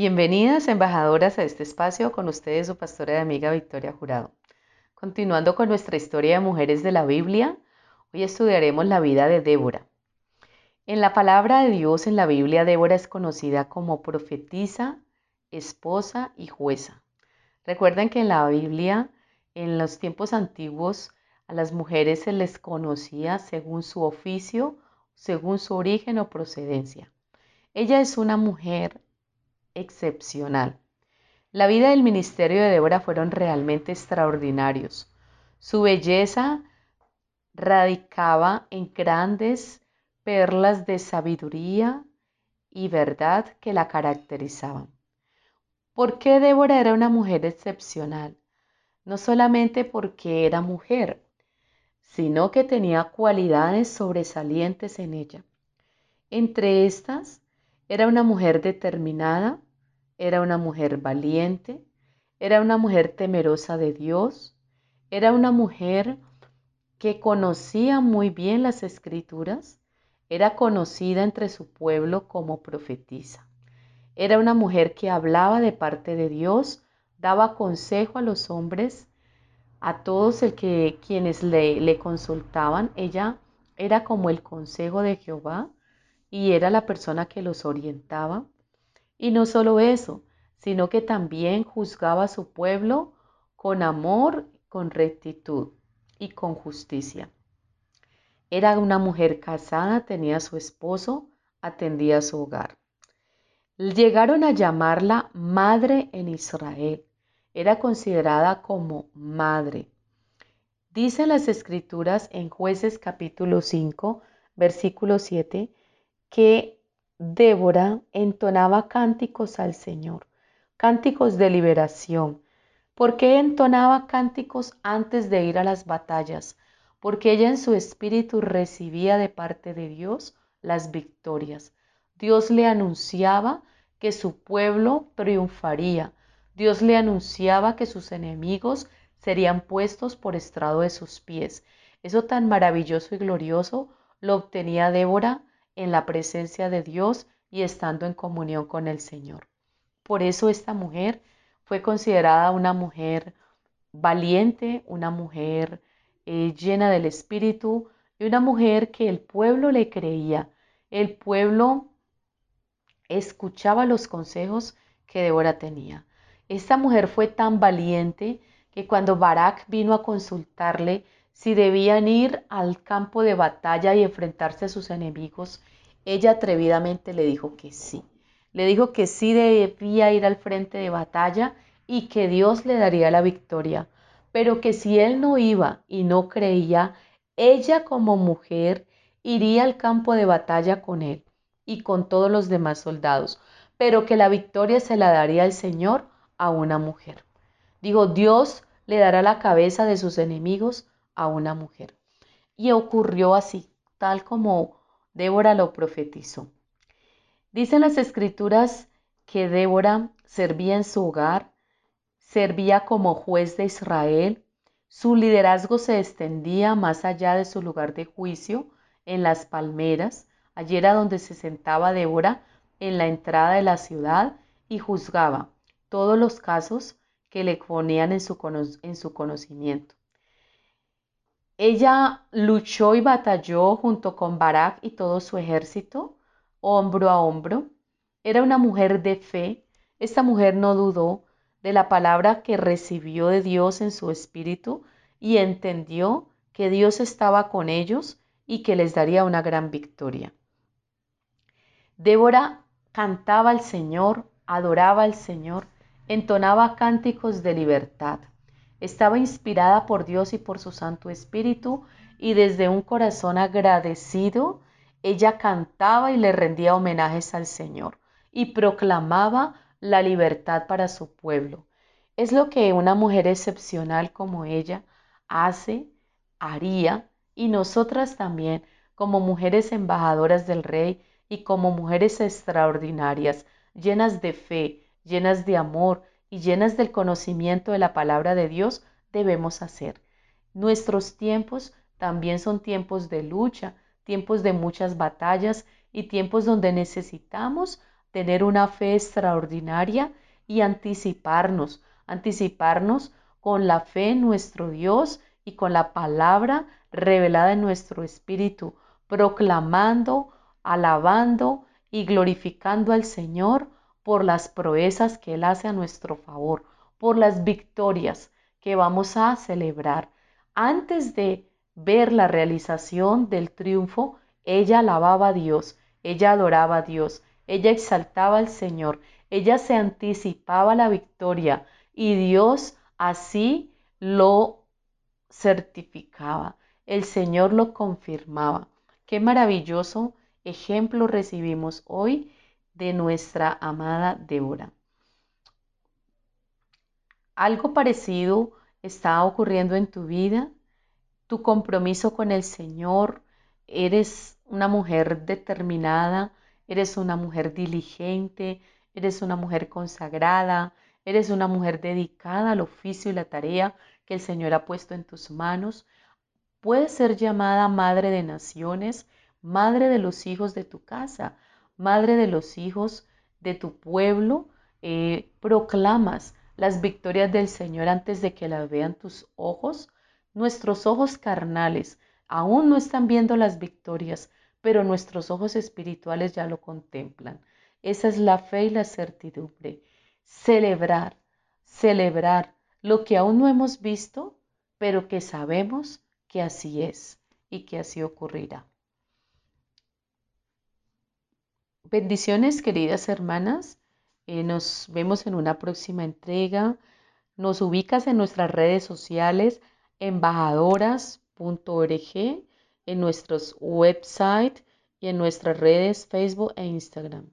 Bienvenidas embajadoras a este espacio con ustedes su pastora y amiga Victoria Jurado. Continuando con nuestra historia de mujeres de la Biblia, hoy estudiaremos la vida de Débora. En la palabra de Dios en la Biblia, Débora es conocida como profetisa, esposa y jueza. Recuerden que en la Biblia, en los tiempos antiguos, a las mujeres se les conocía según su oficio, según su origen o procedencia. Ella es una mujer excepcional. La vida y el ministerio de Débora fueron realmente extraordinarios. Su belleza radicaba en grandes perlas de sabiduría y verdad que la caracterizaban. ¿Por qué Débora era una mujer excepcional? No solamente porque era mujer, sino que tenía cualidades sobresalientes en ella. Entre estas, era una mujer determinada, era una mujer valiente, era una mujer temerosa de Dios, era una mujer que conocía muy bien las escrituras, era conocida entre su pueblo como profetisa. Era una mujer que hablaba de parte de Dios, daba consejo a los hombres, a todos el que, quienes le, le consultaban. Ella era como el consejo de Jehová y era la persona que los orientaba. Y no solo eso, sino que también juzgaba a su pueblo con amor, con rectitud y con justicia. Era una mujer casada, tenía su esposo, atendía a su hogar. Llegaron a llamarla madre en Israel. Era considerada como madre. Dicen las escrituras en jueces capítulo 5, versículo 7, que Débora entonaba cánticos al Señor cánticos de liberación. ¿Por qué entonaba cánticos antes de ir a las batallas? Porque ella en su espíritu recibía de parte de Dios las victorias. Dios le anunciaba que su pueblo triunfaría. Dios le anunciaba que sus enemigos serían puestos por estrado de sus pies. Eso tan maravilloso y glorioso lo obtenía Débora en la presencia de Dios y estando en comunión con el Señor. Por eso esta mujer fue considerada una mujer valiente, una mujer eh, llena del Espíritu y una mujer que el pueblo le creía. El pueblo escuchaba los consejos que Débora tenía. Esta mujer fue tan valiente que cuando Barak vino a consultarle si debían ir al campo de batalla y enfrentarse a sus enemigos, ella atrevidamente le dijo que sí. Le dijo que sí debía ir al frente de batalla y que Dios le daría la victoria, pero que si él no iba y no creía, ella como mujer iría al campo de batalla con él y con todos los demás soldados, pero que la victoria se la daría el Señor a una mujer. Digo, Dios le dará la cabeza de sus enemigos a una mujer. Y ocurrió así, tal como Débora lo profetizó. Dicen las escrituras que Débora servía en su hogar, servía como juez de Israel, su liderazgo se extendía más allá de su lugar de juicio, en las palmeras, allí era donde se sentaba Débora en la entrada de la ciudad y juzgaba todos los casos que le ponían en su, en su conocimiento. Ella luchó y batalló junto con Barak y todo su ejército hombro a hombro. Era una mujer de fe. Esta mujer no dudó de la palabra que recibió de Dios en su espíritu y entendió que Dios estaba con ellos y que les daría una gran victoria. Débora cantaba al Señor, adoraba al Señor, entonaba cánticos de libertad. Estaba inspirada por Dios y por su Santo Espíritu y desde un corazón agradecido ella cantaba y le rendía homenajes al Señor y proclamaba la libertad para su pueblo. Es lo que una mujer excepcional como ella hace, haría, y nosotras también, como mujeres embajadoras del Rey y como mujeres extraordinarias, llenas de fe, llenas de amor y llenas del conocimiento de la palabra de Dios, debemos hacer. Nuestros tiempos también son tiempos de lucha, tiempos de muchas batallas y tiempos donde necesitamos tener una fe extraordinaria y anticiparnos, anticiparnos con la fe en nuestro Dios y con la palabra revelada en nuestro espíritu, proclamando, alabando y glorificando al Señor por las proezas que Él hace a nuestro favor, por las victorias que vamos a celebrar. Antes de ver la realización del triunfo, ella alababa a Dios, ella adoraba a Dios, ella exaltaba al Señor, ella se anticipaba la victoria y Dios así lo certificaba, el Señor lo confirmaba. Qué maravilloso ejemplo recibimos hoy de nuestra amada Débora. Algo parecido está ocurriendo en tu vida, tu compromiso con el Señor, eres una mujer determinada, eres una mujer diligente, eres una mujer consagrada, eres una mujer dedicada al oficio y la tarea que el Señor ha puesto en tus manos. Puedes ser llamada madre de naciones, madre de los hijos de tu casa, madre de los hijos de tu pueblo, eh, proclamas las victorias del Señor antes de que las vean tus ojos. Nuestros ojos carnales aún no están viendo las victorias, pero nuestros ojos espirituales ya lo contemplan. Esa es la fe y la certidumbre. Celebrar, celebrar lo que aún no hemos visto, pero que sabemos que así es y que así ocurrirá. Bendiciones, queridas hermanas. Eh, nos vemos en una próxima entrega. Nos ubicas en nuestras redes sociales embajadoras.org, en nuestros website y en nuestras redes Facebook e Instagram.